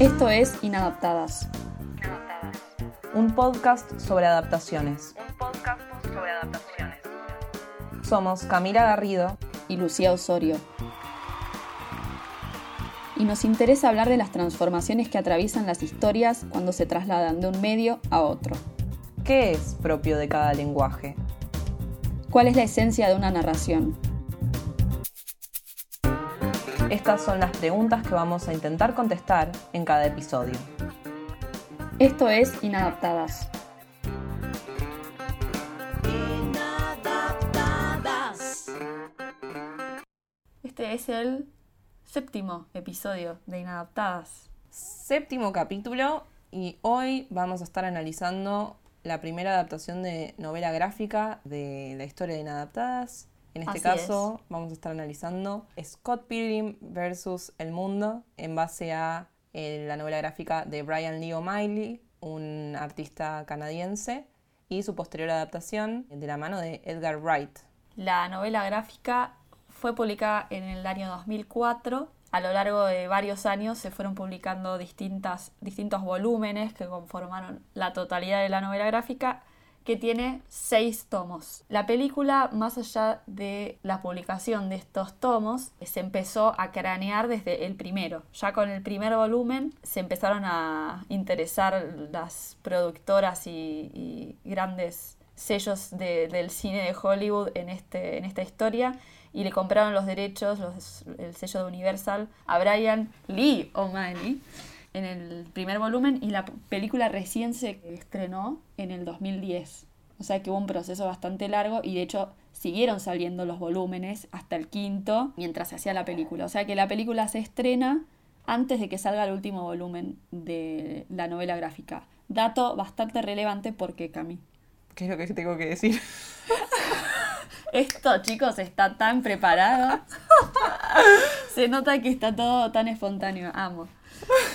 Esto es Inadaptadas. Un podcast sobre adaptaciones. Un podcast sobre adaptaciones. Somos Camila Garrido y Lucía Osorio. Y nos interesa hablar de las transformaciones que atraviesan las historias cuando se trasladan de un medio a otro. ¿Qué es propio de cada lenguaje? ¿Cuál es la esencia de una narración? Estas son las preguntas que vamos a intentar contestar en cada episodio. Esto es Inadaptadas. Este es el séptimo episodio de Inadaptadas. Séptimo capítulo y hoy vamos a estar analizando la primera adaptación de novela gráfica de la historia de Inadaptadas. En este Así caso vamos a estar analizando Scott Pilgrim versus El Mundo en base a eh, la novela gráfica de Brian Lee O'Malley, un artista canadiense, y su posterior adaptación de la mano de Edgar Wright. La novela gráfica fue publicada en el año 2004. A lo largo de varios años se fueron publicando distintas, distintos volúmenes que conformaron la totalidad de la novela gráfica, que tiene seis tomos. La película, más allá de la publicación de estos tomos, se empezó a cranear desde el primero. Ya con el primer volumen se empezaron a interesar las productoras y, grandes sellos de- del cine de Hollywood en, este, en esta historia y le compraron los derechos, el sello de Universal, a Brian Lee O'Malley en el primer volumen y la película recién se estrenó en el 2010. O sea que hubo un proceso bastante largo y de hecho siguieron saliendo los volúmenes hasta el quinto mientras se hacía la película. O sea que la película se estrena antes de que salga el último volumen de la novela gráfica. Dato bastante relevante porque Cami. ¿Qué es lo que tengo que decir? Esto, chicos, está tan preparado. Se nota que está todo tan espontáneo. Amo.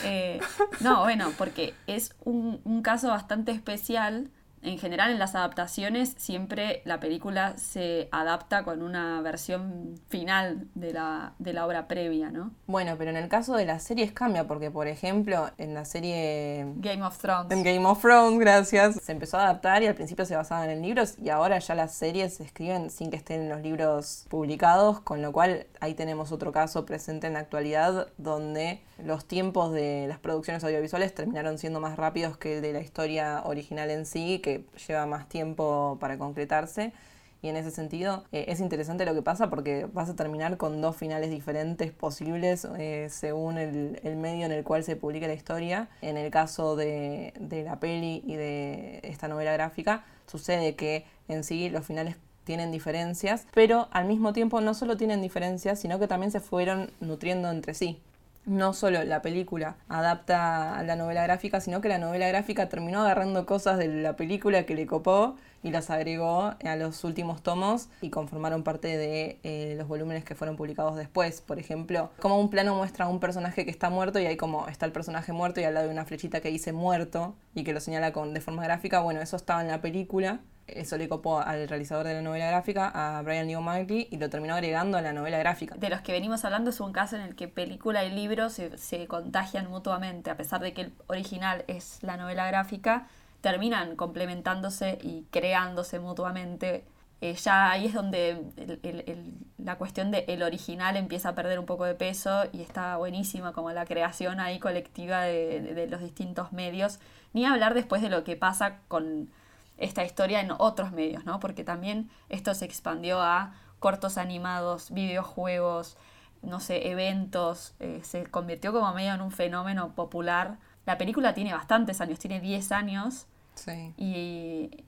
Eh, no, bueno, porque es un, un caso bastante especial. En general, en las adaptaciones, siempre la película se adapta con una versión final de la, de la obra previa, ¿no? Bueno, pero en el caso de las series cambia, porque por ejemplo, en la serie Game of Thrones. En Game of Thrones, gracias. Se empezó a adaptar y al principio se basaban en libros y ahora ya las series se escriben sin que estén en los libros publicados, con lo cual ahí tenemos otro caso presente en la actualidad donde los tiempos de las producciones audiovisuales terminaron siendo más rápidos que el de la historia original en sí, que lleva más tiempo para concretarse. Y en ese sentido eh, es interesante lo que pasa porque vas a terminar con dos finales diferentes posibles eh, según el, medio en el cual se publica la historia. En el caso de, de la peli y de esta novela gráfica sucede que en sí los finales tienen diferencias, pero al mismo tiempo no solo tienen diferencias, sino que también se fueron nutriendo entre sí no solo la película adapta a la novela gráfica, sino que la novela gráfica terminó agarrando cosas de la película que le copó y las agregó a los últimos tomos y conformaron parte de eh, los volúmenes que fueron publicados después. Por ejemplo, como un plano muestra a un personaje que está muerto y ahí como está el personaje muerto y al lado de una flechita que dice muerto y que lo señala con, de forma gráfica, bueno, eso estaba en la película. Eso le copó al realizador de la novela gráfica, a Brian Lee y lo terminó agregando a la novela gráfica. de los que venimos hablando es un caso en el que película y libro se, se contagian mutuamente, a pesar de que el original es la novela gráfica, terminan complementándose y creándose mutuamente. Eh, ya ahí es donde el- el- el- la cuestión del el original empieza a perder un poco de peso y está buenísima como la creación ahí colectiva de, de- de los distintos medios. Ni hablar después de lo que pasa con esta historia en otros medios, ¿no? Porque también esto se expandió a cortos animados, videojuegos, no sé, eventos, eh, se convirtió como medio en un fenómeno popular. La película tiene bastantes años, tiene 10 años Sí. y,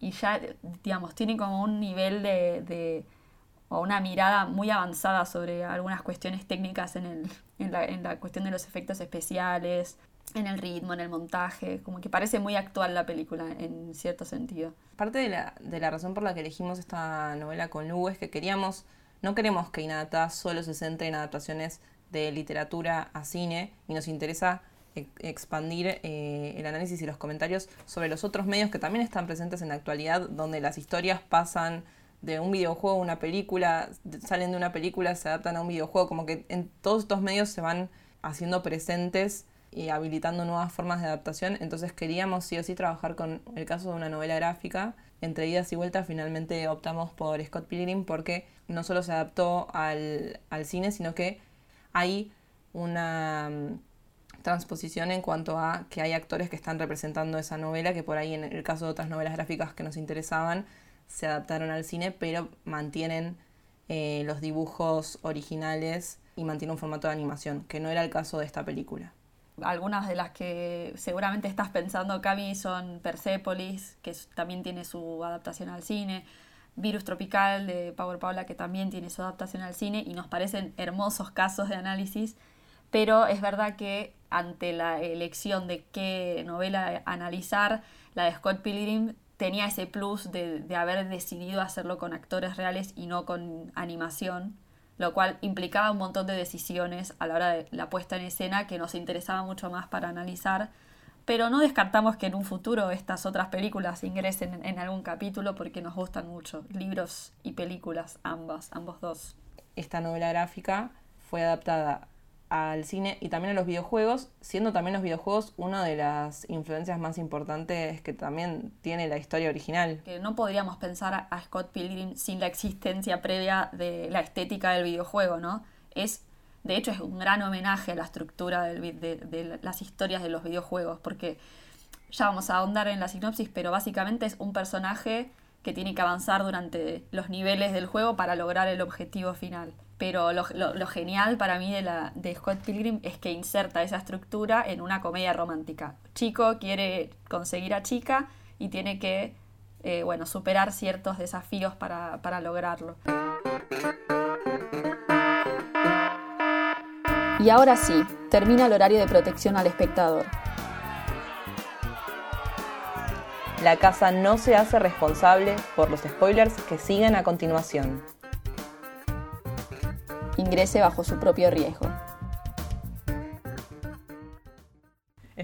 y ya, digamos, tiene como un nivel de, de- o una mirada muy avanzada sobre algunas cuestiones técnicas en, el, en, la, en la cuestión de los efectos especiales, en el ritmo, en el montaje, como que parece muy actual la película en cierto sentido. Parte de la, de la razón por la que elegimos esta novela con Lu es que queríamos, no queremos que Inadaptada solo se centre en adaptaciones de literatura a cine y nos interesa e- expandir eh, el análisis y los comentarios sobre los otros medios que también están presentes en la actualidad, donde las historias pasan de un videojuego a una película, salen de una película, se adaptan a un videojuego, como que en todos estos medios se van haciendo presentes y habilitando nuevas formas de adaptación. Entonces queríamos sí o sí trabajar con el caso de una novela gráfica. Entre idas y vueltas finalmente optamos por Scott Pilgrim porque no solo se adaptó al, al cine, sino que hay una mm, transposición en cuanto a que hay actores que están representando esa novela, que por ahí en el caso de otras novelas gráficas que nos interesaban, se adaptaron al cine, pero mantienen eh, los dibujos originales y mantienen un formato de animación, que no era el caso de esta película. Algunas de las que seguramente estás pensando, Cami, son Persepolis, que también tiene su adaptación al cine, Virus Tropical de Power Paula, que también tiene su adaptación al cine, y nos parecen hermosos casos de análisis, pero es verdad que ante la elección de qué novela analizar, la de Scott Pilgrim tenía ese plus de, de haber decidido hacerlo con actores reales y no con animación lo cual implicaba un montón de decisiones a la hora de la puesta en escena que nos interesaba mucho más para analizar, pero no descartamos que en un futuro estas otras películas ingresen en, algún capítulo porque nos gustan mucho, libros y películas ambas, ambos dos. Esta novela gráfica fue adaptada al cine y también a los videojuegos, siendo también los videojuegos una de las influencias más importantes que también tiene la historia original. Que no podríamos pensar a Scott Pilgrim sin la existencia previa de la estética del videojuego, ¿no? Es, de hecho, es un gran homenaje a la estructura de, las historias de los videojuegos, porque ya vamos a ahondar en la sinopsis, pero básicamente es un personaje que tiene que avanzar durante los niveles del juego para lograr el objetivo final. Pero lo, genial para mí de, la, de Scott Pilgrim es que inserta esa estructura en una comedia romántica. Chico quiere conseguir a chica y tiene que eh, bueno, superar ciertos desafíos para, para lograrlo. Y ahora sí, termina el horario de protección al espectador. La casa no se hace responsable por los spoilers que siguen a continuación ingrese bajo su propio riesgo.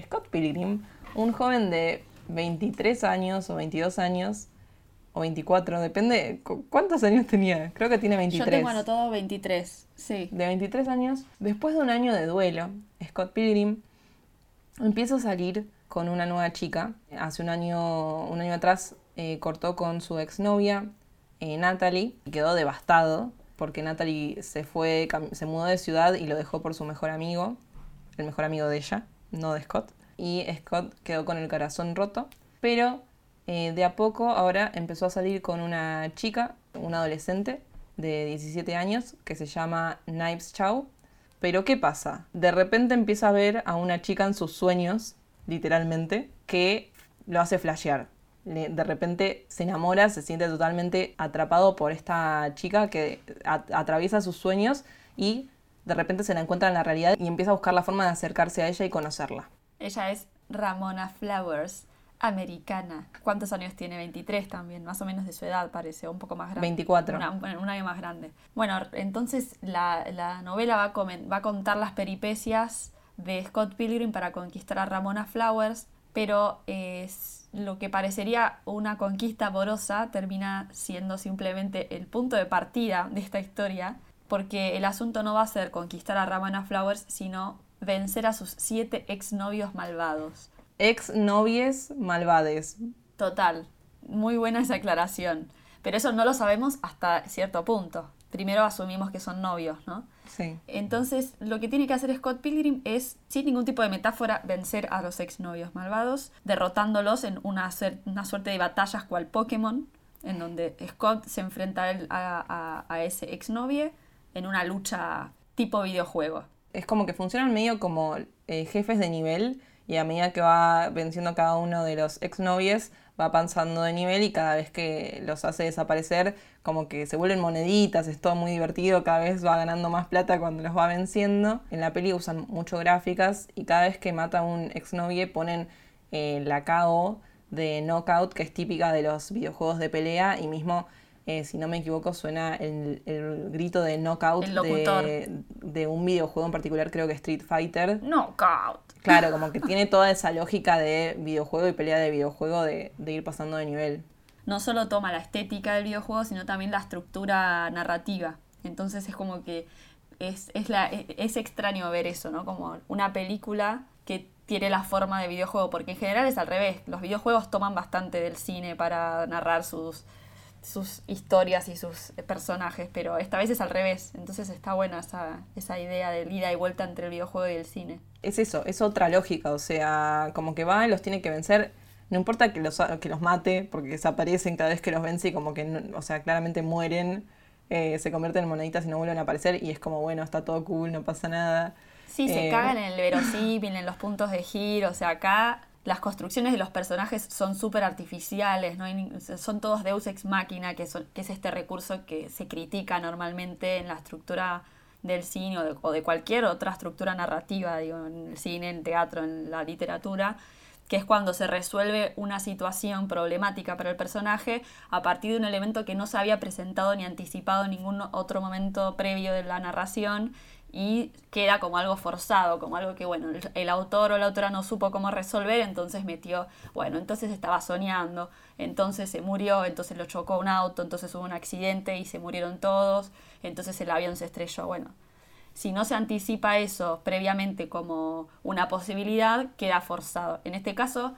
Scott Pilgrim, un joven de 23 años o 22 años, o 24, depende, ¿cuántos años tenía? Creo que tiene 23. Yo tengo anotado 23, sí. De 23 años, después de un año de duelo, Scott Pilgrim empieza a salir con una nueva chica. Hace un año, un año atrás eh, cortó con su exnovia, eh, Natalie, y quedó devastado porque Natalie se fue, se mudó de ciudad y lo dejó por su mejor amigo, el mejor amigo de ella, no de Scott. Y Scott quedó con el corazón roto, pero eh, de a poco ahora empezó a salir con una chica, una adolescente de 17 años, que se llama Knives Chow. Pero ¿qué pasa? De repente empieza a ver a una chica en sus sueños, literalmente, que lo hace flashear de repente se enamora, se siente totalmente atrapado por esta chica que atraviesa sus sueños y de repente se la encuentra en la realidad y empieza a buscar la forma de acercarse a ella y conocerla. Ella es Ramona Flowers, americana. ¿Cuántos años tiene? 23 también, más o menos de su edad parece, un poco más grande. 24. un año más grande. Bueno, entonces la, novela va a, va a contar las peripecias de Scott Pilgrim para conquistar a Ramona Flowers, pero es lo que parecería una conquista amorosa termina siendo simplemente el punto de partida de esta historia, porque el asunto no va a ser conquistar a Ramona Flowers, sino vencer a sus siete exnovios malvados. Exnovies malvades. Total, muy buena esa aclaración. Pero eso no lo sabemos hasta cierto punto. Primero asumimos que son novios, ¿no? Entonces, lo que tiene que hacer Scott Pilgrim es, sin ningún tipo de metáfora, vencer a los exnovios malvados, derrotándolos en una, una suerte de batallas cual Pokémon, en donde Scott se enfrenta a, a, ese exnovio en una lucha tipo videojuego. Es como que funcionan medio como eh, jefes de nivel y a medida que va venciendo cada uno de los exnovios, va avanzando de nivel y cada vez que los hace desaparecer, como que se vuelven moneditas, es todo muy divertido, cada vez va ganando más plata cuando los va venciendo. En la peli usan mucho gráficas y cada vez que mata a un exnovie ponen eh, la KO de Knockout, que es típica de los videojuegos de pelea y mismo eh, si no me equivoco, suena el, grito de knockout de, de, un videojuego en particular, creo que Street Fighter. Knockout. Claro, como que tiene toda esa lógica de videojuego y pelea de videojuego de, ir pasando de nivel. No solo toma la estética del videojuego, sino también la estructura narrativa. Entonces es como que es, es, la, es extraño ver eso, ¿no? Como una película que tiene la forma de videojuego, porque en general es al revés. Los videojuegos toman bastante del cine para narrar sus, sus historias y sus personajes, pero esta vez es al revés. Entonces está buena esa, esa idea de ida y vuelta entre el videojuego y el cine. Es eso, es otra lógica, o sea, como que va y los tiene que vencer. No importa que los, que los mate, porque desaparecen cada vez que los vence y como que, no- o sea, claramente mueren, eh, se convierten en moneditas y no vuelven a aparecer y es como, bueno, está todo cool, no pasa nada. Sí, se Eh, cagan en el verosímil, en los puntos de giro. O sea, acá las construcciones de los personajes son súper artificiales, ¿no? Son todos Deus ex machina, que, es este recurso que se critica normalmente en la estructura del cine o de, o de cualquier otra estructura narrativa, digo, en el cine, en el teatro, en la literatura, que es cuando se resuelve una situación problemática para el personaje a partir de un elemento que no se había presentado ni anticipado en ningún otro momento previo de la narración y queda como algo forzado, como algo que, bueno, el, autor o la autora no supo cómo resolver, entonces metió, bueno, entonces estaba soñando, entonces se murió, entonces lo chocó un auto, entonces hubo un accidente y se murieron todos, entonces el avión se estrelló, bueno. Si no se anticipa eso previamente como una posibilidad, queda forzado. En este caso,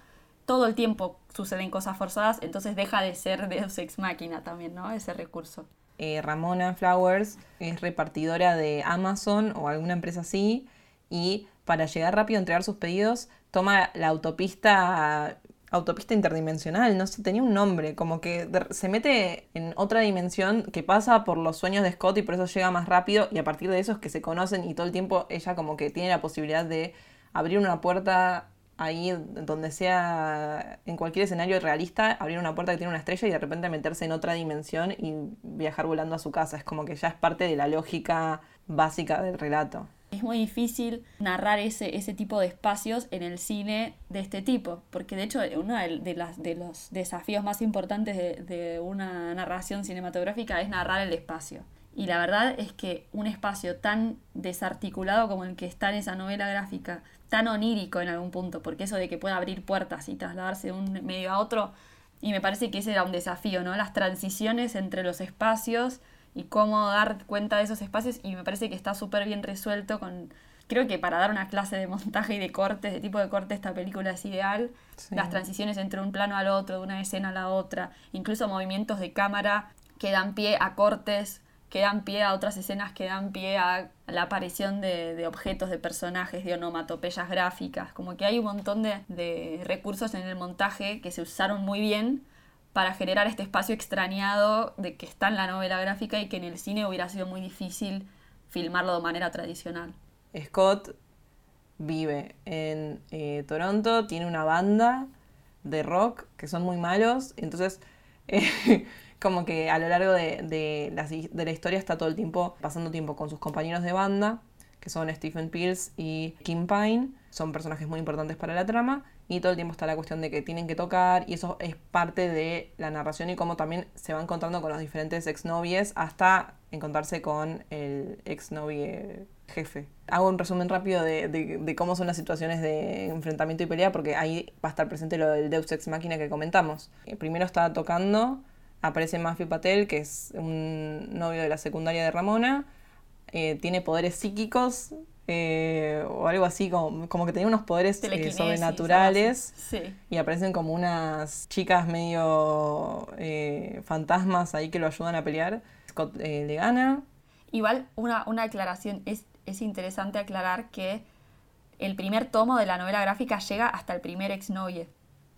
todo el tiempo suceden cosas forzadas, entonces deja de ser Deus Ex Máquina también, ¿no? Ese recurso. Eh, Ramona Flowers es repartidora de Amazon o alguna empresa así y para llegar rápido a entregar sus pedidos toma la autopista autopista interdimensional, no sé, tenía un nombre, como que se mete en otra dimensión que pasa por los sueños de Scott y por eso llega más rápido y a partir de eso es que se conocen y todo el tiempo ella como que tiene la posibilidad de abrir una puerta ahí donde sea en cualquier escenario realista, abrir una puerta que tiene una estrella y de repente meterse en otra dimensión y viajar volando a su casa. Es como que ya es parte de la lógica básica del relato. Es muy difícil narrar ese, ese tipo de espacios en el cine de este tipo, porque de hecho uno de, las, de los desafíos más importantes de, de una narración cinematográfica es narrar el espacio. Y la verdad es que un espacio tan desarticulado como el que está en esa novela gráfica, tan onírico en algún punto, porque eso de que pueda abrir puertas y trasladarse de un medio a otro, y me parece que ese era un desafío, ¿no? Las transiciones entre los espacios y cómo dar cuenta de esos espacios y me parece que está súper bien resuelto con... Creo que para dar una clase de montaje y de cortes, de tipo de corte, esta película es ideal. Sí. Las transiciones entre un plano al otro, de una escena a la otra, incluso movimientos de cámara que dan pie a cortes, que dan pie a otras escenas, que dan pie a la aparición de, objetos, de personajes, de onomatopeyas gráficas. Como que hay un montón de, de recursos en el montaje que se usaron muy bien para generar este espacio extrañado de que está en la novela gráfica y que en el cine hubiera sido muy difícil filmarlo de manera tradicional. Scott vive en eh, Toronto, tiene una banda de rock que son muy malos, entonces eh, como que a lo largo de, de la, de la historia está todo el tiempo pasando tiempo con sus compañeros de banda, que son Stephen Pierce y Kim Pine, son personajes muy importantes para la trama, y todo el tiempo está la cuestión de que tienen que tocar, y eso es parte de la narración y cómo también se va encontrando con los diferentes exnovies hasta encontrarse con el exnovie jefe. Hago un resumen rápido de, de- de cómo son las situaciones de enfrentamiento y pelea, porque ahí va a estar presente lo del Deus Ex Máquina que comentamos. Eh, Primero está tocando, aparece Matthew Patel, que es un novio de la secundaria de Ramona, eh, tiene poderes psíquicos, eh, o algo así, como, como que tenía unos poderes eh, sobrenaturales. Sí. Y aparecen como unas chicas medio fantasmas ahí que lo ayudan a pelear. Scott le gana. Igual una, una aclaración, es, es interesante aclarar que el primer tomo de la novela gráfica llega hasta el primer exnovie.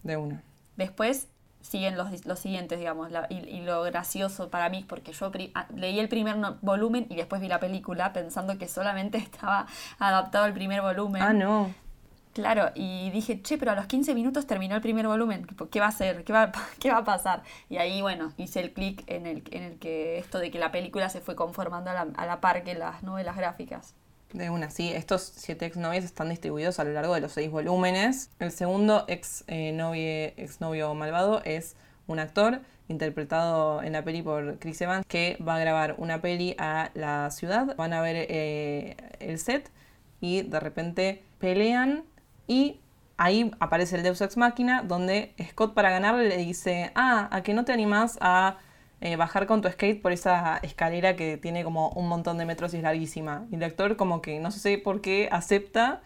De una. Después siguen los, los siguientes, digamos, la- y, y lo gracioso para mí, porque yo ah, leí el primer no- volumen y después vi la película pensando que solamente estaba adaptado al primer volumen. Ah, no. Claro, y dije, che, pero a los 15 minutos terminó el primer volumen, ¿qué va a hacer? ¿Qué va, qué va a pasar? Y ahí, bueno, hice el clic en el, en el que esto de que la película se fue conformando a la, a la par que las novelas gráficas. De una, sí. Estos siete exnovios están distribuidos a lo largo de los seis volúmenes. El segundo ex, eh, novie- exnovio malvado es un actor interpretado en la peli por Chris Evans que va a grabar una peli a la ciudad. Van a ver eh, el set y de repente pelean y ahí aparece el Deus Ex Máquina donde Scott para ganarle le dice, ah, a que no te animás a eh, bajar con tu skate por esa escalera que tiene como un montón de metros y es larguísima. Y el actor como que no sé por qué acepta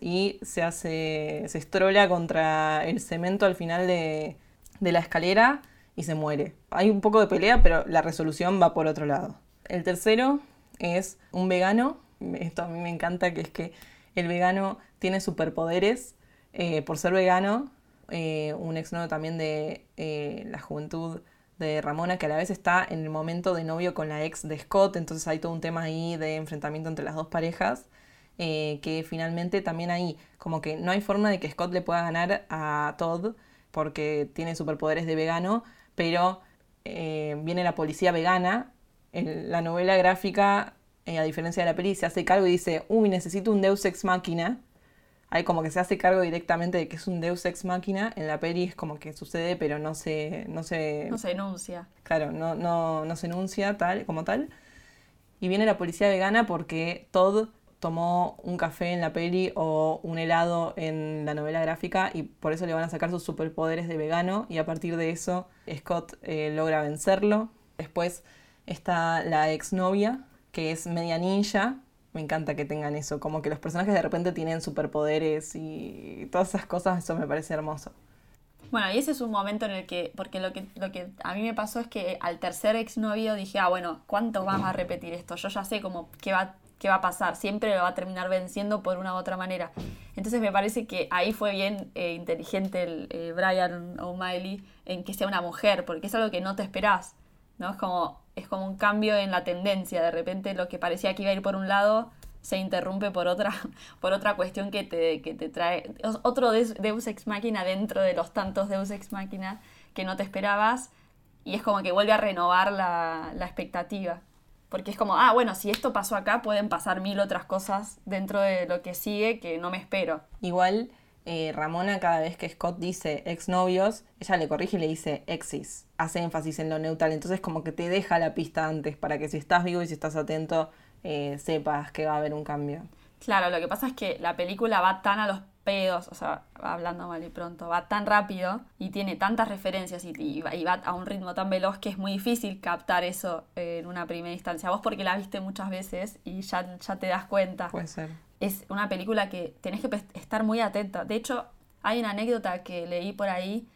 y se hace, se estrola contra el cemento al final de, de la escalera y se muere. Hay un poco de pelea, pero la resolución va por otro lado. El tercero es un vegano. Esto a mí me encanta, que es que el vegano tiene superpoderes eh, por ser vegano. Eh, un exnovio también de eh, la juventud de Ramona, que a la vez está en el momento de novio con la ex de Scott, entonces hay todo un tema ahí de enfrentamiento entre las dos parejas. que finalmente también ahí, como que no hay forma de que Scott le pueda ganar a Todd porque tiene superpoderes de vegano, pero viene la policía vegana en la novela gráfica, eh, a diferencia de la peli, se hace cargo y dice, uy, necesito un Deus Ex Máquina. Hay como que se hace cargo directamente de que es un Deus Ex Máquina. En la peli es como que sucede, pero no se... No se, no se enuncia. Claro, no, no, no se enuncia tal, como tal. Y viene la policía vegana porque Todd tomó un café en la peli o un helado en la novela gráfica y por eso le van a sacar sus superpoderes de vegano y a partir de eso Scott eh, logra vencerlo. Después Está la exnovia, que es media ninja. Me encanta que tengan eso, como que los personajes de repente tienen superpoderes y todas esas cosas, eso me parece hermoso. Bueno, y ese es un momento en el que, porque lo que, lo que a mí me pasó es que al tercer exnovio dije, ah, bueno, ¿cuánto vamos a repetir esto? Yo ya sé como qué va, qué va a pasar, siempre lo va a terminar venciendo por una u otra manera. Entonces me parece que ahí fue bien eh, inteligente el eh, Brian O'Malley en que sea una mujer, porque es algo que no te esperás, ¿no? Es como, es como un cambio en la tendencia. De repente lo que parecía que iba a ir por un lado se interrumpe por otra, por otra cuestión que te, que te trae otro Deus Ex Máquina dentro de los tantos Deus Ex Máquina que no te esperabas y es como que vuelve a renovar la, la expectativa. Porque es como, ah, bueno, si esto pasó acá, pueden pasar mil otras cosas dentro de lo que sigue que no me espero. Igual eh, Ramona cada vez que Scott dice exnovios, ella le corrige y le dice exis. Hace énfasis en lo neutral, entonces como que te deja la pista antes para que si estás vivo y si estás atento eh, sepas que va a haber un cambio. Claro, lo que pasa es que la película va tan a los pedos, o sea, hablando mal y pronto, va tan rápido y tiene tantas referencias y, va, a un ritmo tan veloz que es muy difícil captar eso en una primera instancia. Vos porque la viste muchas veces y ya, ya te das cuenta. Puede ser es una película que tenés que estar muy atenta. De hecho, hay una anécdota que leí por ahí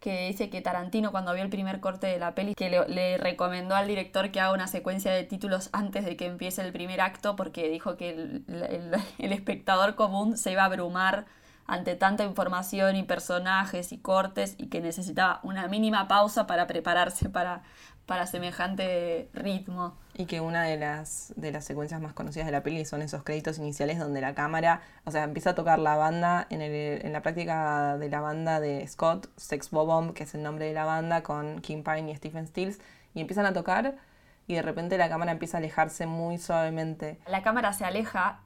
que dice que Tarantino cuando vio el primer corte de la peli que le, recomendó al director que haga una secuencia de títulos antes de que empiece el primer acto porque dijo que el espectador común se iba a abrumar ante tanta información y personajes y cortes y que necesitaba una mínima pausa para prepararse para, para semejante ritmo. Y que una de las, de las secuencias más conocidas de la peli son esos créditos iniciales donde la cámara, o sea, empieza a tocar la banda en, el, en la práctica de la banda de Scott, Sex Bobomb, que es el nombre de la banda, con Kim Pine y Stephen Stills, y empiezan a tocar y de repente la cámara empieza a alejarse muy suavemente. La cámara se aleja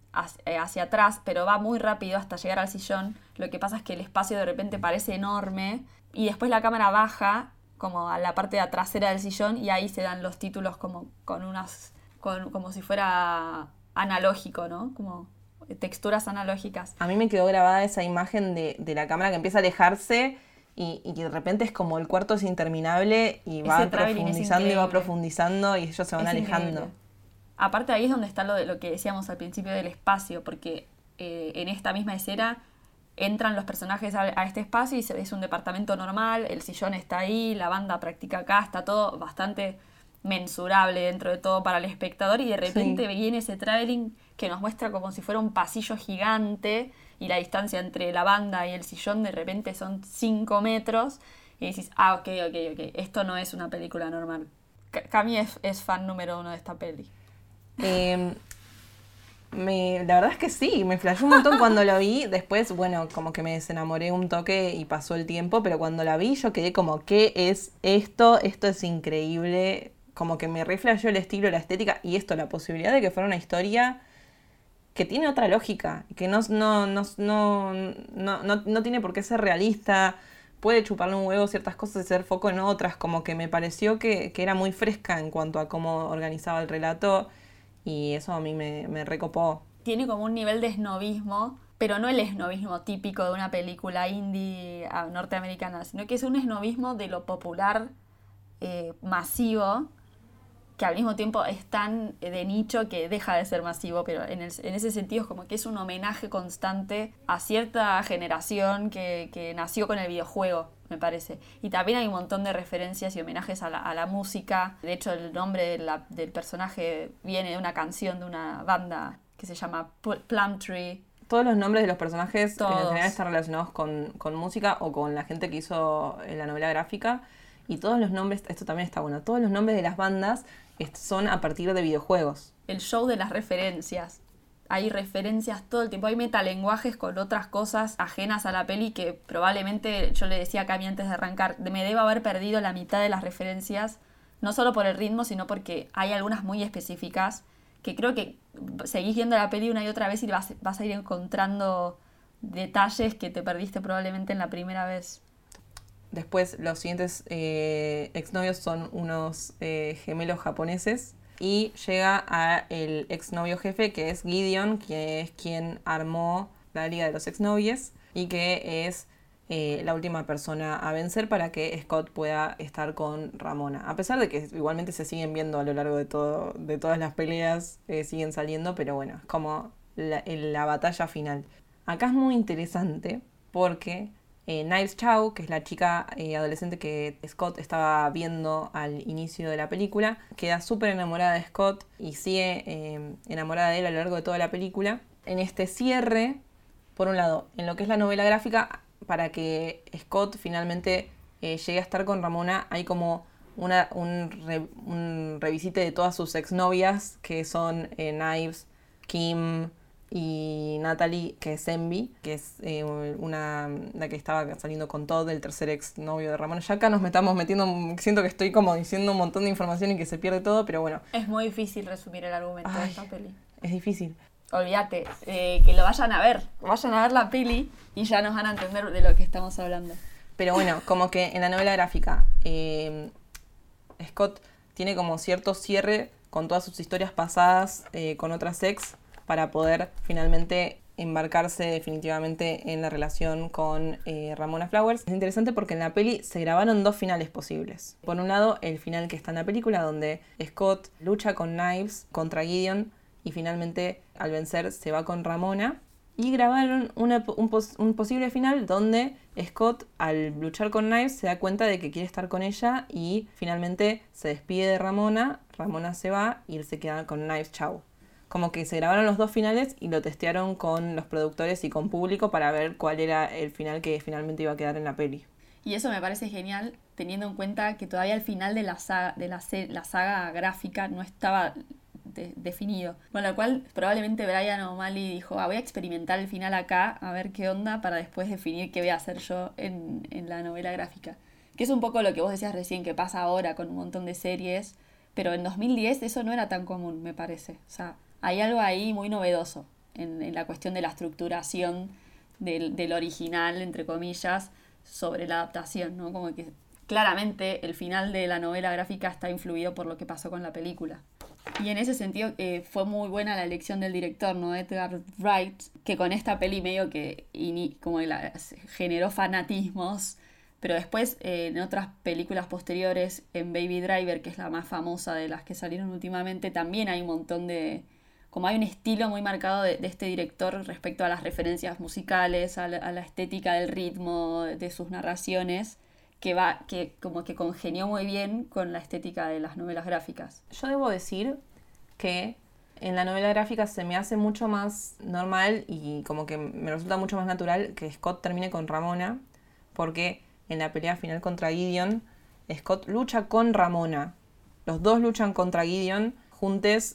eh, hacia atrás, pero va muy rápido hasta llegar al sillón. Lo que pasa es que el espacio de repente parece enorme y después la cámara baja como a la parte de trasera del sillón y ahí se dan los títulos como con unas como si fuera analógico, ¿no? Como texturas analógicas. A mí me quedó grabada esa imagen de, la cámara que empieza a alejarse y, y, de repente es como el cuarto es interminable y va profundizando y va profundizando y ellos se van alejando. Aparte ahí es donde está lo de lo que decíamos al principio del espacio, porque eh, en esta misma escena entran los personajes a, este espacio y es un departamento normal, el sillón está ahí, la banda practica acá, está todo bastante mensurable dentro de todo para el espectador y de repente viene ese traveling que nos muestra como si fuera un pasillo gigante y la distancia entre la banda y el sillón de repente son 5 metros y decís, ah, ok, ok, ok, esto no es una película normal. Cami es, es fan número uno de esta peli. Eh, me, la verdad es que sí, me flashó un montón cuando lo vi. Después, bueno, como que me desenamoré un toque y pasó el tiempo, pero cuando la vi yo quedé como, ¿qué es esto? Esto es increíble. Como que me reflejó el estilo, la estética y esto, la posibilidad de que fuera una historia que tiene otra lógica, que no, no, no, no, no tiene por qué ser realista, puede chuparle un huevo ciertas cosas y ser foco en otras, como que me pareció que, que era muy fresca en cuanto a cómo organizaba el relato y eso a mí me, recopó. Tiene como un nivel de esnovismo, pero no el esnovismo típico de una película indie ah, norteamericana, sino que es un esnovismo de lo popular eh, masivo que al mismo tiempo es tan de nicho que deja de ser masivo, pero en, ese sentido es como que es un homenaje constante a cierta generación que, nació con el videojuego, me parece. Y también hay un montón de referencias y homenajes a la, música. De hecho, el nombre del personaje viene de una canción de una banda que se llama Plum Tree. Todos los nombres de los personajes en general están relacionados con, con música o con la gente que hizo la novela gráfica. Y todos los nombres, esto también está bueno, todos los nombres de las bandas son a partir de videojuegos. El show de las referencias. Hay referencias todo el tiempo, hay metalenguajes con otras cosas ajenas a la peli que probablemente, yo le decía a Cami antes de arrancar, me debo haber perdido la mitad de las referencias, no solo por el ritmo, sino porque hay algunas muy específicas que creo que seguís viendo la peli una y otra vez y vas, vas a ir encontrando detalles que te perdiste probablemente en la primera vez. Después los siguientes eh, exnovios son unos eh, gemelos japoneses. Y llega a el exnovio jefe que es Gideon, que es quien armó la Liga de los Exnovios y que es eh, la última persona a vencer para que Scott pueda estar con Ramona. A pesar de que igualmente se siguen viendo a lo largo de, todo, de todas las peleas, siguen saliendo, pero bueno, es como la, la batalla final. Acá es muy interesante porque eh, Knives Chow, que es la chica eh, adolescente que Scott estaba viendo al inicio de la película, queda súper enamorada de Scott y sigue eh, enamorada de él a lo largo de toda la película. En este cierre, por un lado, en lo que es la novela gráfica, para que Scott finalmente llegue a estar con Ramona, hay como una, un, un revisite de todas sus exnovias, que son Knives, Kim, y Natalie, que es Envy, que es eh, una la que estaba saliendo con Todd, el tercer ex novio de Ramón. Ya acá nos estamos metiendo, siento que estoy como diciendo un montón de información y que se pierde todo, pero bueno. Es muy difícil resumir el argumento de esta peli. Es difícil. Olvídate, eh, que lo vayan a ver, vayan a ver la peli y ya nos van a entender de lo que estamos hablando. Pero bueno, como que en la novela gráfica, eh, Scott tiene como cierto cierre con todas sus historias pasadas con otras ex para poder finalmente embarcarse definitivamente en la relación con eh, Ramona Flowers. Es interesante porque en la peli se grabaron dos finales posibles. Por un lado, el final que está en la película, donde Scott lucha con Knives contra Gideon y finalmente al vencer se va con Ramona. Y grabaron un, un, posible final donde Scott, al luchar con Knives, se da cuenta de que quiere estar con ella y finalmente se despide de Ramona. Ramona se va y él se queda con Knives. Chau como que se grabaron los dos finales y lo testearon con los productores y con público para ver cuál era el final que finalmente iba a quedar en la peli. Y eso me parece genial, teniendo en cuenta que todavía el final de la saga, de la, la saga gráfica no estaba definido. Con lo cual, probablemente Brian O'Malley dijo, ah, voy a experimentar el final acá, a ver qué onda, para después definir qué voy a hacer yo en, en la novela gráfica. Que es un poco lo que vos decías recién, que pasa ahora con un montón de series, pero en 2010 eso no era tan común, me parece. O sea, hay algo ahí muy novedoso en, la cuestión de la estructuración del, original, entre comillas, sobre la adaptación, ¿no? Como que claramente el final de la novela gráfica está influido por lo que pasó con la película. Y en ese sentido eh, fue muy buena la elección del director, ¿no? Edgar Wright, que con esta peli medio que como generó fanatismos, pero después eh, en otras películas posteriores, en Baby Driver, que es la más famosa de las que salieron últimamente, también hay un montón de, como hay un estilo muy marcado de, este director respecto a las referencias musicales, a la, estética del ritmo, de sus narraciones, que va, que como que congenió muy bien con la estética de las novelas gráficas. Yo debo decir que en la novela gráfica se me hace mucho más normal y como que me resulta mucho más natural que Scott termine con Ramona, porque en la pelea final contra Gideon, Scott lucha con Ramona. Los dos luchan contra Gideon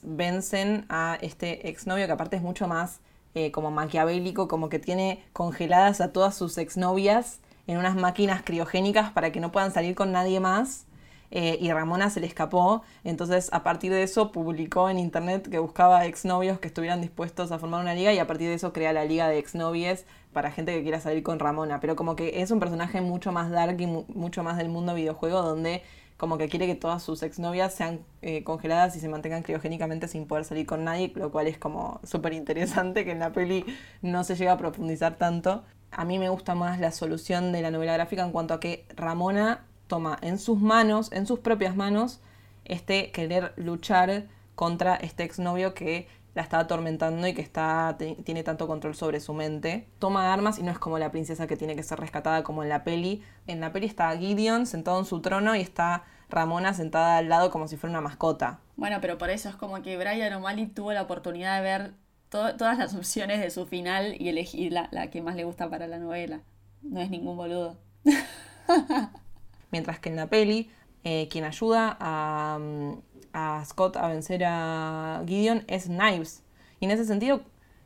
vencen a este exnovio que aparte es mucho más eh, como maquiavélico, como que tiene congeladas a todas sus exnovias en unas máquinas criogénicas para que no puedan salir con nadie más. Eh, y Ramona se le escapó, entonces a partir de eso publicó en internet que buscaba exnovios que estuvieran dispuestos a formar una liga y a partir de eso crea la liga de exnovies para gente que quiera salir con Ramona, pero como que es un personaje mucho más dark y mucho más del mundo videojuego donde como que quiere que todas sus exnovias sean eh, congeladas y se mantengan criogénicamente sin poder salir con nadie, lo cual es como súper interesante que en la peli no se llega a profundizar tanto. A mí me gusta más la solución de la novela gráfica en cuanto a que Ramona toma en sus manos, en sus propias manos, este querer luchar contra este exnovio que la está atormentando y que está, tiene tanto control sobre su mente. Toma armas y no es como la princesa que tiene que ser rescatada como en la peli. En la peli está Gideon sentado en su trono y está Ramona sentada al lado como si fuera una mascota. Bueno, pero por eso es como que Brian O'Malley tuvo la oportunidad de ver to- todas las opciones de su final y elegir la, la que más le gusta para la novela. No es ningún boludo. Mientras que en la peli, eh, quien ayuda a, mm, a Scott a vencer a Gideon es Knives. Y en ese sentido,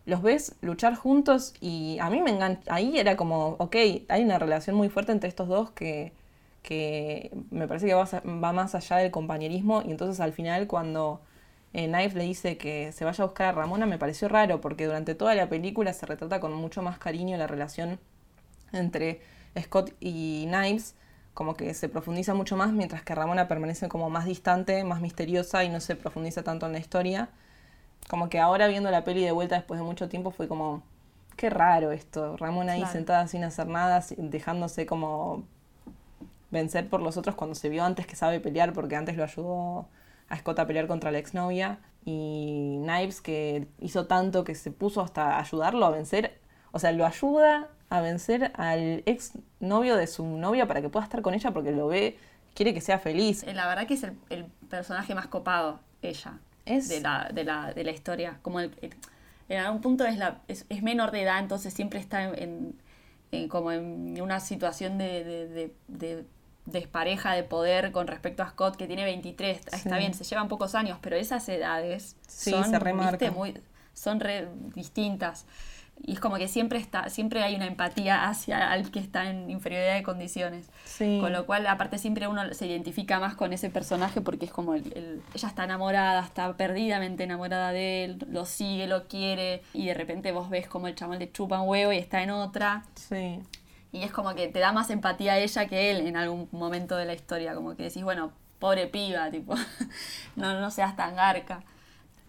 los ves luchar juntos y a mí me engancha. Ahí era como, ok, hay una relación muy fuerte entre estos dos que, que me parece que va, va más allá del compañerismo. Y entonces al final, cuando eh, Knives le dice que se vaya a buscar a Ramona, me pareció raro porque durante toda la película se retrata con mucho más cariño la relación entre Scott y Knives, como que se profundiza mucho más, mientras que Ramona permanece como más distante, más misteriosa y no se profundiza tanto en la historia. Como que ahora viendo la peli de vuelta después de mucho tiempo fue como, qué raro esto, Ramona ahí Claro. sentada sin hacer nada, dejándose como vencer por los otros cuando se vio antes que sabe pelear, porque antes lo ayudó a Scott a pelear contra la exnovia. Y Knives que hizo tanto que se puso hasta ayudarlo a vencer. O sea, lo ayuda a vencer al ex novio de su novia para que pueda estar con ella porque lo ve, quiere que sea feliz. Eh, La verdad que es el, el personaje más copado, ella, Es- de, la, de, la, de la historia. Como el, el- en algún punto es, la, es, es menor de edad, entonces siempre está en, en- en como en una situación de, de, de- de despareja de poder con respecto a Scott, que tiene 23. Está Sí. bien, se llevan pocos años, pero esas edades Sí, son, se remarca. ¿viste? muy, son re distintas. Y es como que siempre está, siempre hay una empatía hacia al que está en inferioridad de condiciones. Sí. Con lo cual, aparte, siempre uno se identifica más con ese personaje porque es como el, el- ella está enamorada, está perdidamente enamorada de él, lo sigue, lo quiere, y de repente vos ves como el chabón le chupa un huevo y está en otra. Sí. Y es como que te da más empatía a ella que él en algún momento de la historia. Como que decís, bueno, pobre piba, tipo, no, no seas tan garca.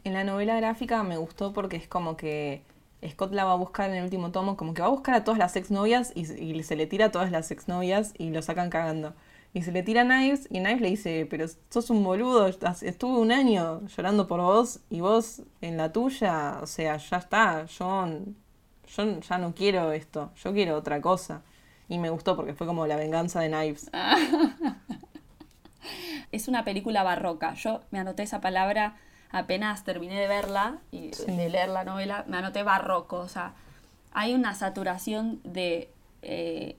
En la novela gráfica me gustó porque es como que Scott la va a buscar en el último tomo, como que va a buscar a todas las exnovias y, y se le tira a todas las exnovias y lo sacan cagando. Y se le tira a Knives y Knives le dice, pero sos un boludo, estuve un año llorando por vos y vos en la tuya, o sea, ya está, yo, yo ya no quiero esto, yo quiero otra cosa. Y me gustó porque fue como la venganza de Knives. Es una película barroca. Yo me anoté esa palabra apenas terminé de verla y Sí. de leer la novela, me anoté barroco. O sea, hay una saturación de eh,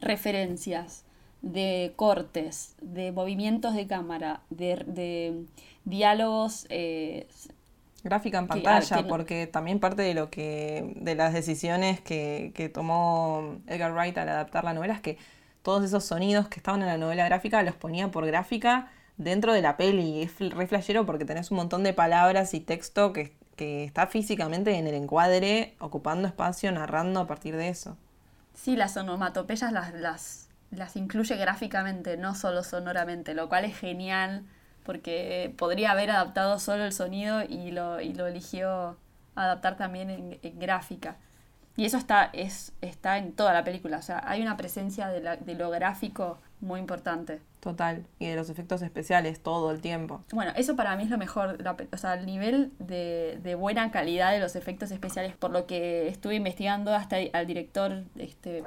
referencias, de cortes, de movimientos de cámara, de, de diálogos. eh, Gráfica en pantalla, que porque también parte de lo que. de las decisiones que, que tomó Edgar Wright al adaptar la novela es que todos esos sonidos que estaban en la novela gráfica los ponía por gráfica dentro de la peli. Es re flashero porque tenés un montón de palabras y texto que, que está físicamente en el encuadre, ocupando espacio, narrando a partir de eso. sí, las onomatopeyas las, las, las incluye gráficamente, no solo sonoramente, lo cual es genial porque podría haber adaptado solo el sonido y lo, y lo eligió adaptar también en, gráfica. Y eso está, es, está en toda la película, o sea, hay una presencia de lo gráfico muy importante. Total. Y de los efectos especiales todo el tiempo. Bueno, eso para mí es lo mejor, la o sea, el nivel de, de buena calidad de los efectos especiales, por lo que estuve investigando hasta al director este,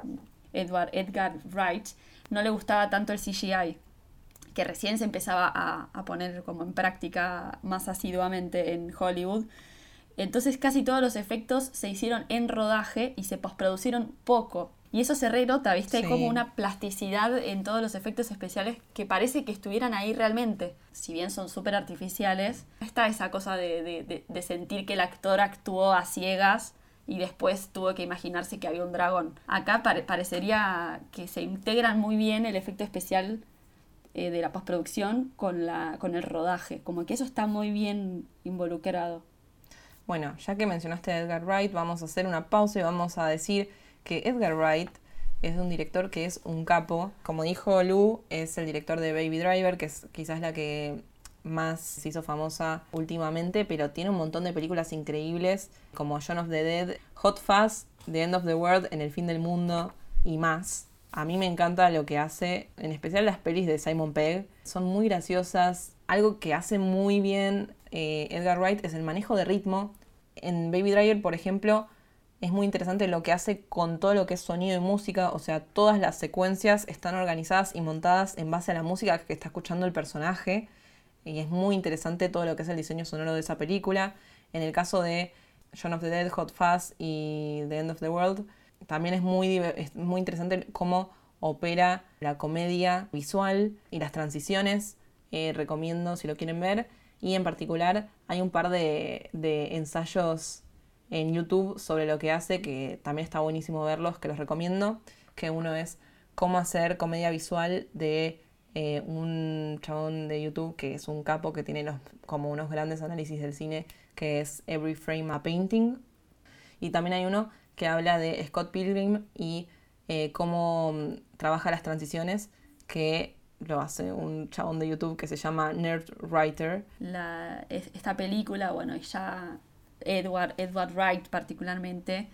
Edward, Edgar Wright, no le gustaba tanto el CGI, que recién se empezaba a, a poner como en práctica más asiduamente en Hollywood. Entonces casi todos los efectos se hicieron en rodaje y se postproducieron poco. Y eso se re nota, ¿viste? Sí. Hay como una plasticidad en todos los efectos especiales que parece que estuvieran ahí realmente. Si bien son súper artificiales, está esa cosa de, de- de- de sentir que el actor actuó a ciegas y después tuvo que imaginarse que había un dragón. Acá pare- parecería que se integran muy bien el efecto especial eh, de la postproducción con, la, con el rodaje. Como que eso está muy bien involucrado. Bueno, ya que mencionaste a Edgar Wright, vamos a hacer una pausa y vamos a decir que Edgar Wright es un director que es un capo. Como dijo Lu, es el director de Baby Driver, que es quizás la que más se hizo famosa últimamente, pero tiene un montón de películas increíbles como John of the Dead, Hot Fuzz, The End of the World, En el fin del mundo y más. A mí me encanta lo que hace, en especial las pelis de Simon Pegg. Son muy graciosas, algo que hace muy bien eh, Edgar Wright es el manejo de ritmo. En Baby Driver, por ejemplo, es muy interesante lo que hace con todo lo que es sonido y música. O sea, todas las secuencias están organizadas y montadas en base a la música que está escuchando el personaje. Y es muy interesante todo lo que es el diseño sonoro de esa película. En el caso de John of the Dead, Hot Fuzz y The End of the World, también es muy, es muy interesante cómo opera la comedia visual y las transiciones. Eh, recomiendo si lo quieren ver. Y en particular hay un par de, de, ensayos en YouTube sobre lo que hace, que también está buenísimo verlos, que los recomiendo. Que uno es cómo hacer comedia visual de eh, un chabón de YouTube que es un capo que tiene como unos grandes análisis del cine, que es Every Frame a Painting. Y también hay uno que habla de Scott Pilgrim y eh, cómo mm, trabaja las transiciones, que lo hace un chabón de YouTube que se llama Nerd Writer. La, esta película, bueno, ya Edward, Edward Wright particularmente,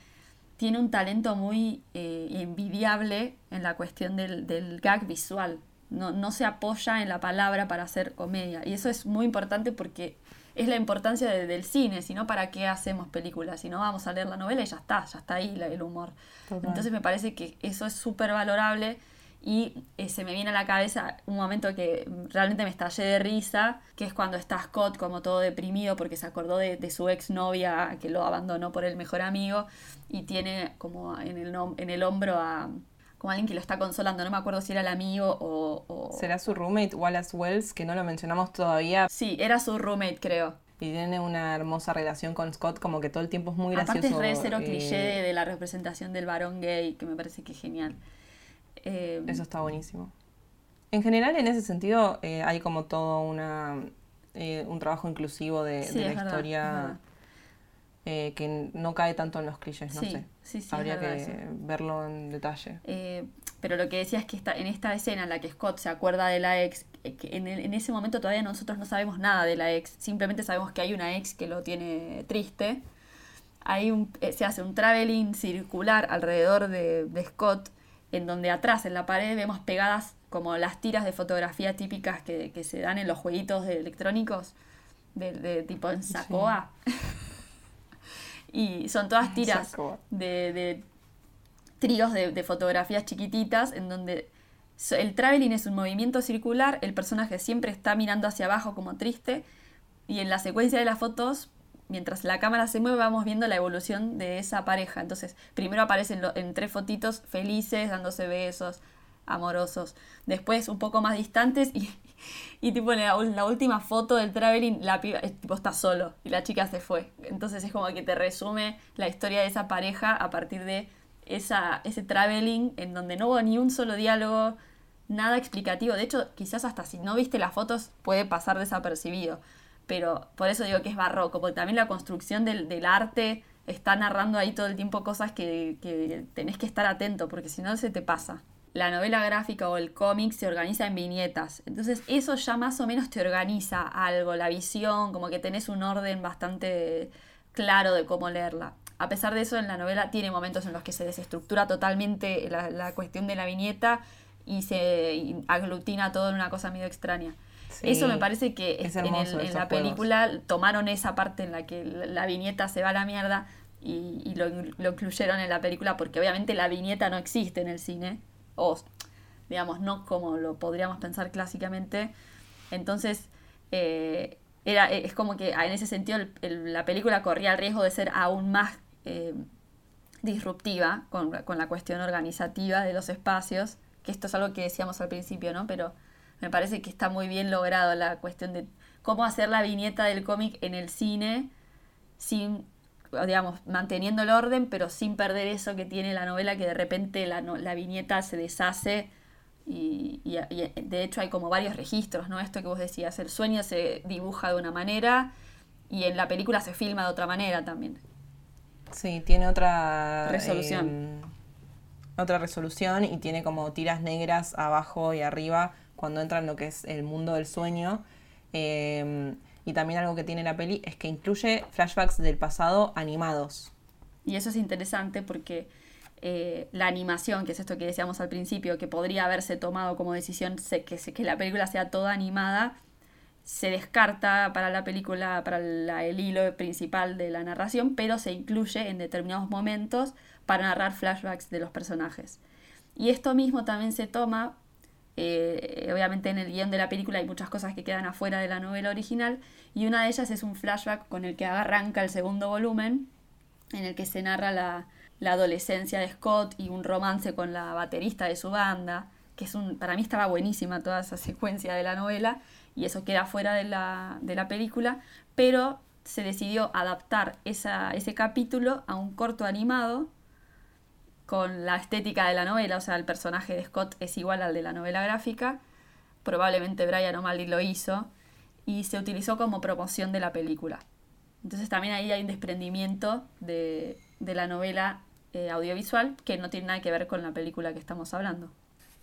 tiene un talento muy eh, envidiable en la cuestión del, del gag visual. No, no, se apoya en la palabra para hacer comedia. Y eso es muy importante porque es la importancia del cine, si no, ¿para qué hacemos películas? Si no, vamos a leer la novela y ya está, ya está ahí el humor. Entonces me parece que eso es súper valorable y eh, se me viene a la cabeza un momento que realmente me estallé de risa, que es cuando está Scott como todo deprimido porque se acordó de, de su exnovia que lo abandonó por el mejor amigo y tiene como en el, en el hombro a como alguien que lo está consolando, no me acuerdo si era el amigo o, ¿Será su roommate Wallace Wells, que no lo mencionamos todavía? Sí, era su roommate, creo. Y tiene una hermosa relación con Scott, como que todo el tiempo es muy gracioso. Aparte es re cero cliché de la representación del varón gay, que me parece que es genial. Eh, Eso está buenísimo. En general, en ese sentido, eh, hay como todo una, eh, un trabajo inclusivo de, la historia que no cae tanto en los clichés, no sé. Sí, sí, Habría que verlo en detalle. pero lo que decía es que está, en esta escena en la que Scott se acuerda de la ex, que en, en, ese momento todavía nosotros no sabemos nada de la ex, simplemente sabemos que hay una ex que lo tiene triste. Hay un, se hace un traveling circular alrededor de, de Scott en donde atrás en la pared vemos pegadas como las tiras de fotografía típicas que, se dan en los jueguitos electrónicos, de, tipo en Sacoa. y son todas tiras de, tríos de, fotografías chiquititas en donde el traveling es un movimiento circular, el personaje siempre está mirando hacia abajo como triste y en la secuencia de las fotos mientras la cámara se mueve vamos viendo la evolución de esa pareja. Entonces, primero aparecen en tres fotitos felices, dándose besos, amorosos. Después, un poco más distantes y, y tipo la, última foto del traveling, la piba tipo, está solo y la chica se fue. Entonces es como que te resume la historia de esa pareja a partir de esa, ese traveling en donde no hubo ni un solo diálogo, nada explicativo. De hecho, quizás hasta si no viste las fotos puede pasar desapercibido pero por eso digo que es barroco, porque también la construcción del, arte está narrando ahí todo el tiempo cosas que, que tenés que estar atento, porque si no se te pasa. La novela gráfica o el cómic se organiza en viñetas, entonces eso ya más o menos te organiza algo, la visión, como que tenés un orden bastante claro de cómo leerla. A pesar de eso, en la novela tiene momentos en los que se desestructura totalmente la, la cuestión de la viñeta y se aglutina todo en una cosa medio extraña eso me parece que en, la película tomaron esa parte en la que la, viñeta se va a la mierda y, lo, incluyeron en la película porque obviamente la viñeta no existe en el cine, o digamos, no como lo podríamos pensar clásicamente. Entonces, eh, era, es como que en ese sentido la película corría el riesgo de ser aún más eh, disruptiva con, con la cuestión organizativa de los espacios, que esto es algo que decíamos al principio, ¿no? Pero me parece que está muy bien logrado la cuestión de cómo hacer la viñeta del cómic en el cine sin, digamos, manteniendo el orden, pero sin perder eso que tiene la novela, que de repente la, la viñeta se deshace y, de hecho hay como varios registros, ¿no? Esto que vos decías, el sueño se dibuja de una manera y en la película se filma de otra manera también. Sí, tiene otra resolución. Em, otra resolución y tiene como tiras negras abajo y arriba cuando entra en lo que es el mundo del sueño. Em, y también algo que tiene la peli es que incluye flashbacks del pasado animados. Y eso es interesante porque eh, la animación, que es esto que decíamos al principio, que podría haberse tomado como decisión que, que la película sea toda animada, se descarta para la película, para la- el hilo principal de la narración, pero se incluye en determinados momentos para narrar flashbacks de los personajes. Y esto mismo también se toma, eh, obviamente en el guion de la película hay muchas cosas que quedan afuera de la novela original, y una de ellas es un flashback con el que arranca el segundo volumen, en el que se narra la, la adolescencia de Scott y un romance con la baterista de su banda, que es un, para mí estaba buenísima toda esa secuencia de la novela, y eso queda fuera de la, de la película, pero se decidió adaptar esa, ese capítulo a un corto animado con la estética de la novela, o sea, el personaje de Scott es igual al de la novela gráfica, probablemente Brian O'Malley lo hizo, y se utilizó como promoción de la película. Entonces también ahí hay un desprendimiento de, de la novela eh, audiovisual que no tiene nada que ver con la película que estamos hablando.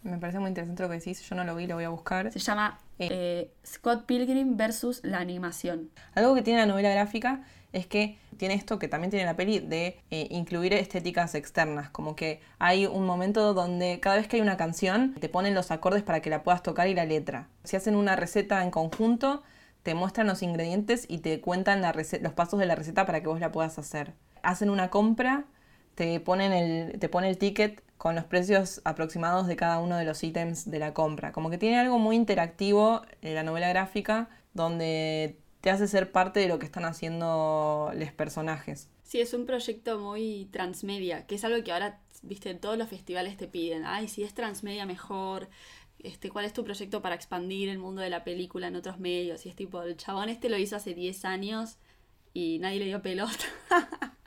Me parece muy interesante lo que decís, yo no lo vi, lo voy a buscar. Se llama eh, Scott Pilgrim versus la animación. Algo que tiene la novela gráfica es que tiene esto que también tiene la peli de eh, incluir estéticas externas, como que hay un momento donde cada vez que hay una canción te ponen los acordes para que la puedas tocar y la letra. Si hacen una receta en conjunto, te muestran los ingredientes y te cuentan los pasos de la receta para que vos la puedas hacer. Hacen una compra, te ponen el, te el ticket con los precios aproximados de cada uno de los ítems de la compra. Como que tiene algo muy interactivo en la novela gráfica donde te hace ser parte de lo que están haciendo los personajes. Sí, es un proyecto muy transmedia, que es algo que ahora, viste, en todos los festivales te piden. Ay, si es transmedia mejor. Este, ¿Cuál es tu proyecto para expandir el mundo de la película en otros medios? Y es tipo, el chabón este lo hizo hace 10 años y nadie le dio pelota.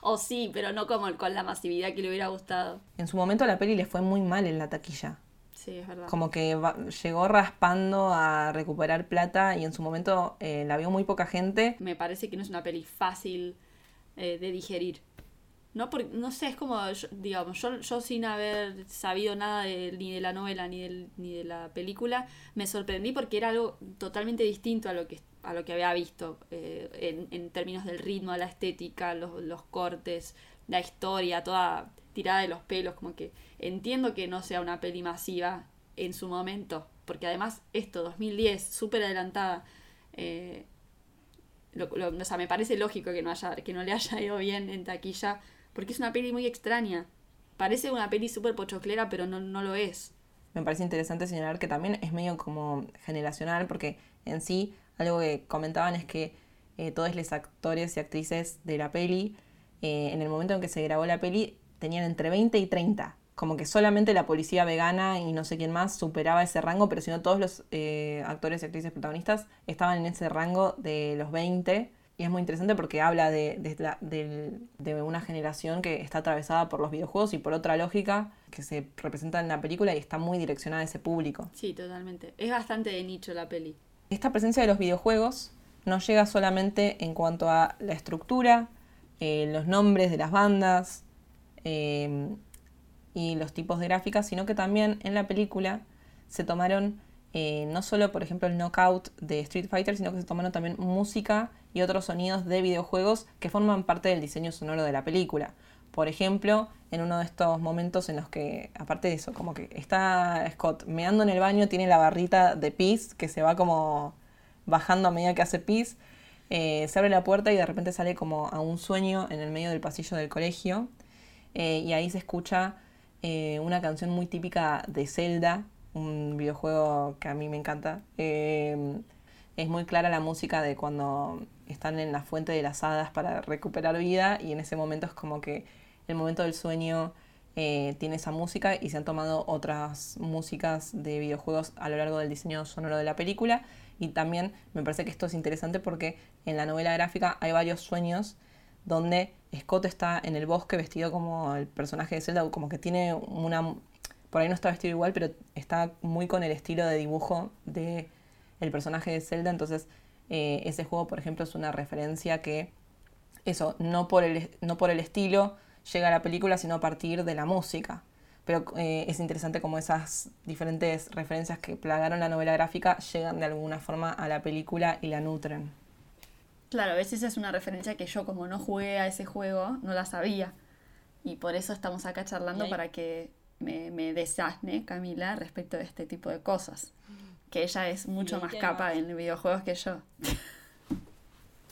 o sí, pero no como con la masividad que le hubiera gustado. En su momento la peli le fue muy mal en la taquilla. Sí, es verdad. Como que va- llegó raspando a recuperar plata y en su momento eh, la vio muy poca gente. Me parece que no es una peli fácil eh, de digerir. No, por, no sé, es como, yo- digamos, yo, yo sin haber sabido nada de- ni de la novela ni, del- ni de la película, me sorprendí porque era algo totalmente distinto a lo que, a lo que había visto eh, en, en términos del ritmo, la estética, los, los cortes, la historia, toda tirada de los pelos, como que entiendo que no sea una peli masiva en su momento, porque además esto, 2010, súper adelantada, eh, o sea, me parece lógico que no, haya, que no le haya ido bien en taquilla, porque es una peli muy extraña. Parece una peli súper pochoclera, pero no, no lo es. Me parece interesante señalar que también es medio como generacional porque en sí algo que comentaban es que eh, todos los actores y actrices de la peli eh, en el momento en que se grabó la peli tenían entre 20 y 30. Como que solamente la policía vegana y no sé quién más superaba ese rango, pero si no todos los eh, actores y actrices protagonistas estaban en ese rango de los 20. Y es muy interesante porque habla de, de la- del- de una generación que está atravesada por los videojuegos y por otra lógica que se representa en la película y está muy direccionada a ese público. Sí, totalmente. Es bastante de nicho la peli. Esta presencia de los videojuegos no llega solamente en cuanto a la estructura, eh, los nombres de las bandas eh, y los tipos de gráficas, sino que también en la película se tomaron eh, no solo, por ejemplo, el knockout de Street Fighter, sino que se tomaron también música y otros sonidos de videojuegos que forman parte del diseño sonoro de la película. Por ejemplo, en uno de estos momentos en los que, aparte de eso, como que está Scott meando en el baño, tiene la barrita de pis que se va como bajando a medida que hace pis. Eh, se abre la puerta y de repente sale como a un sueño en el medio del pasillo del colegio. Eh, y ahí se escucha eh, una canción muy típica de Zelda, un videojuego que a mí me encanta. Eh, es muy clara la música de cuando están en la fuente de las hadas para recuperar vida y en ese momento es como que el momento del sueño eh, tiene esa música y se han tomado otras músicas de videojuegos a lo largo del diseño sonoro de la película y también me parece que esto es interesante porque en la novela gráfica hay varios sueños donde Scott está en el bosque vestido como el personaje de Zelda, como que tiene una... Por ahí no está vestido igual, pero está muy con el estilo de dibujo de el personaje de Zelda, entonces eh, ese juego, por ejemplo, es una referencia que, eso, no por el, no por el estilo llega a la película, sino a partir de la música. Pero eh, es interesante como esas diferentes referencias que plagaron la novela gráfica llegan de alguna forma a la película y la nutren. Claro, a veces es una referencia que yo como no jugué a ese juego, no la sabía. Y por eso estamos acá charlando para que me, me desasne, Camila, respecto de este tipo de cosas. que ella es mucho ¿Y más capa más? en videojuegos que yo.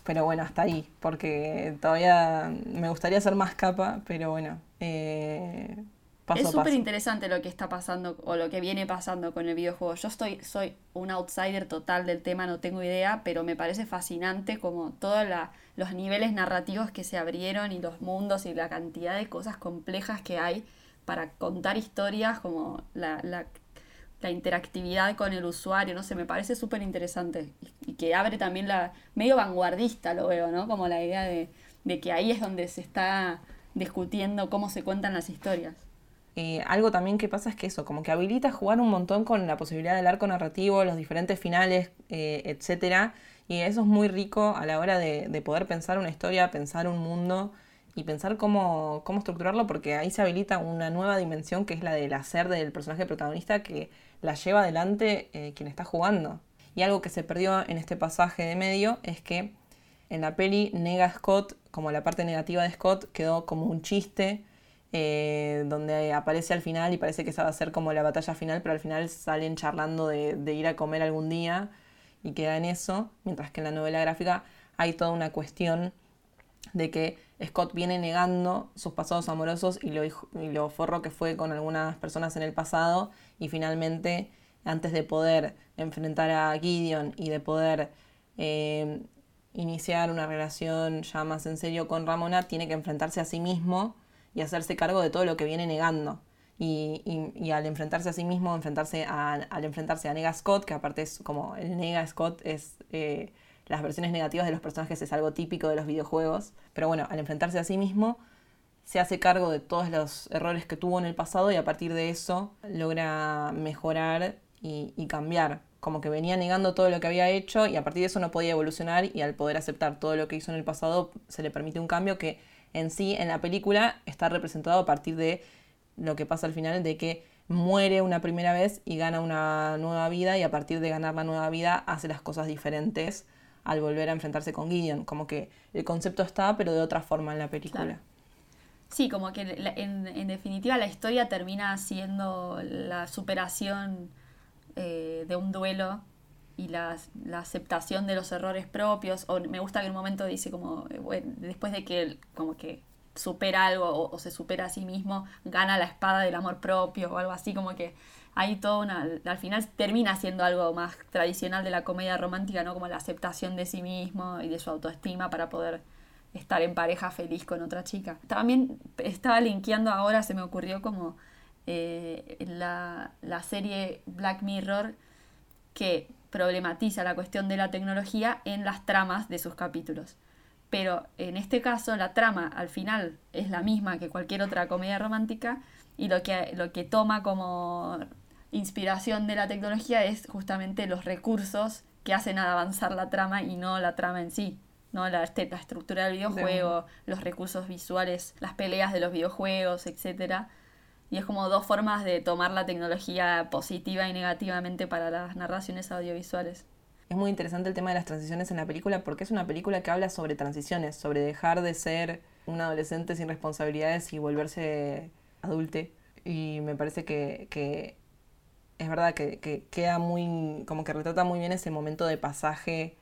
Pero bueno, hasta ahí, porque todavía me gustaría ser más capa, pero bueno, eh, paso es súper interesante lo que está pasando o lo que viene pasando con el videojuego. Yo estoy, soy un outsider total del tema, no tengo idea, pero me parece fascinante como todos los niveles narrativos que se abrieron y los mundos y la cantidad de cosas complejas que hay para contar historias, como la, la, la interactividad con el usuario, no sé, me parece súper interesante y, y que abre también la, medio vanguardista lo veo, ¿no? Como la idea de, de que ahí es donde se está discutiendo cómo se cuentan las historias. Eh, algo también que pasa es que eso, como que habilita jugar un montón con la posibilidad del arco narrativo, los diferentes finales, eh, etcétera. Y eso es muy rico a la hora de, de poder pensar una historia, pensar un mundo y pensar cómo, cómo estructurarlo, porque ahí se habilita una nueva dimensión que es la del hacer del personaje protagonista que la lleva adelante eh, quien está jugando. Y algo que se perdió en este pasaje de medio es que en la peli nega Scott, como la parte negativa de Scott, quedó como un chiste, eh, donde aparece al final y parece que esa va a ser como la batalla final, pero al final salen charlando de, ir a comer algún día y queda en eso, mientras que en la novela gráfica hay toda una cuestión de que Scott viene negando sus pasados amorosos y lo, y lo forro que fue con algunas personas en el pasado y finalmente antes de poder enfrentar a Gideon y de poder eh, iniciar una relación ya más en serio con Ramona, tiene que enfrentarse a sí mismo y hacerse cargo de todo lo que viene negando. Y, al enfrentarse a sí mismo, enfrentarse al enfrentarse a Nega Scott, que aparte es como el Nega Scott es eh, las versiones negativas de los personajes es algo típico de los videojuegos. Pero bueno, al enfrentarse a sí mismo, se hace cargo de todos los errores que tuvo en el pasado y a partir de eso logra mejorar y cambiar. Como que venía negando todo lo que había hecho y a partir de eso no podía evolucionar y al poder aceptar todo lo que hizo en el pasado se le permite un cambio que en sí en la película está representado a partir de lo que pasa al final de que muere una primera vez y gana una nueva vida y a partir de ganar la nueva vida hace las cosas diferentes al volver a enfrentarse con Gideon. Como que el concepto está pero de otra forma en la película. Sí, como que en definitiva la historia termina siendo la superación eh, de un duelo y la, la aceptación de los errores propios. O me gusta que en un momento dice como, eh, después de que él como que supera algo o, se supera a sí mismo, gana la espada del amor propio o algo así, como que hay toda una... Al final termina siendo algo más tradicional de la comedia romántica, ¿no? Como la aceptación de sí mismo y de su autoestima para poder estar en pareja feliz con otra chica. También estaba linkeando ahora, se me ocurrió como eh, la, la serie Black Mirror que problematiza la cuestión de la tecnología en las tramas de sus capítulos. Pero en este caso la trama al final es la misma que cualquier otra comedia romántica y lo que, lo que toma como inspiración de la tecnología es justamente los recursos que hacen avanzar la trama y no la trama en sí. ¿no? La, este- la estructura del videojuego, los recursos visuales, las peleas de los videojuegos, etcétera. Y es como dos formas de tomar la tecnología positiva y negativamente para las narraciones audiovisuales. Es muy interesante el tema de las transiciones en la película porque es una película que habla sobre transiciones, sobre dejar de ser un adolescente sin responsabilidades y volverse adulte. Y me parece que, que es verdad que, que queda muy, como que retrata muy bien ese momento de pasaje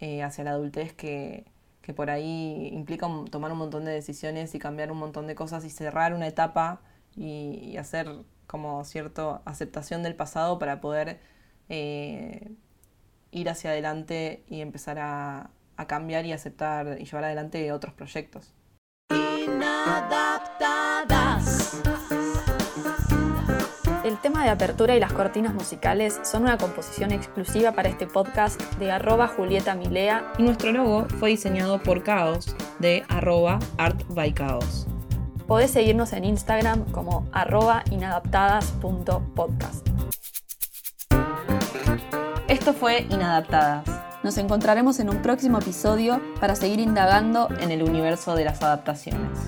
eh, hacia la adultez que, que por ahí implica tomar un montón de decisiones y cambiar un montón de cosas y cerrar una etapa y, y hacer como cierta aceptación del pasado para poder eh, ir hacia adelante y empezar a, a cambiar y aceptar y llevar adelante otros proyectos. El tema de apertura y las cortinas musicales son una composición exclusiva para este podcast de arroba Julieta Milea. Y nuestro logo fue diseñado por Caos de arroba artbycaos. Podés seguirnos en Instagram como arroba inadaptadas.podcast. Esto fue Inadaptadas, Nos encontraremos en un próximo episodio para seguir indagando en el universo de las adaptaciones.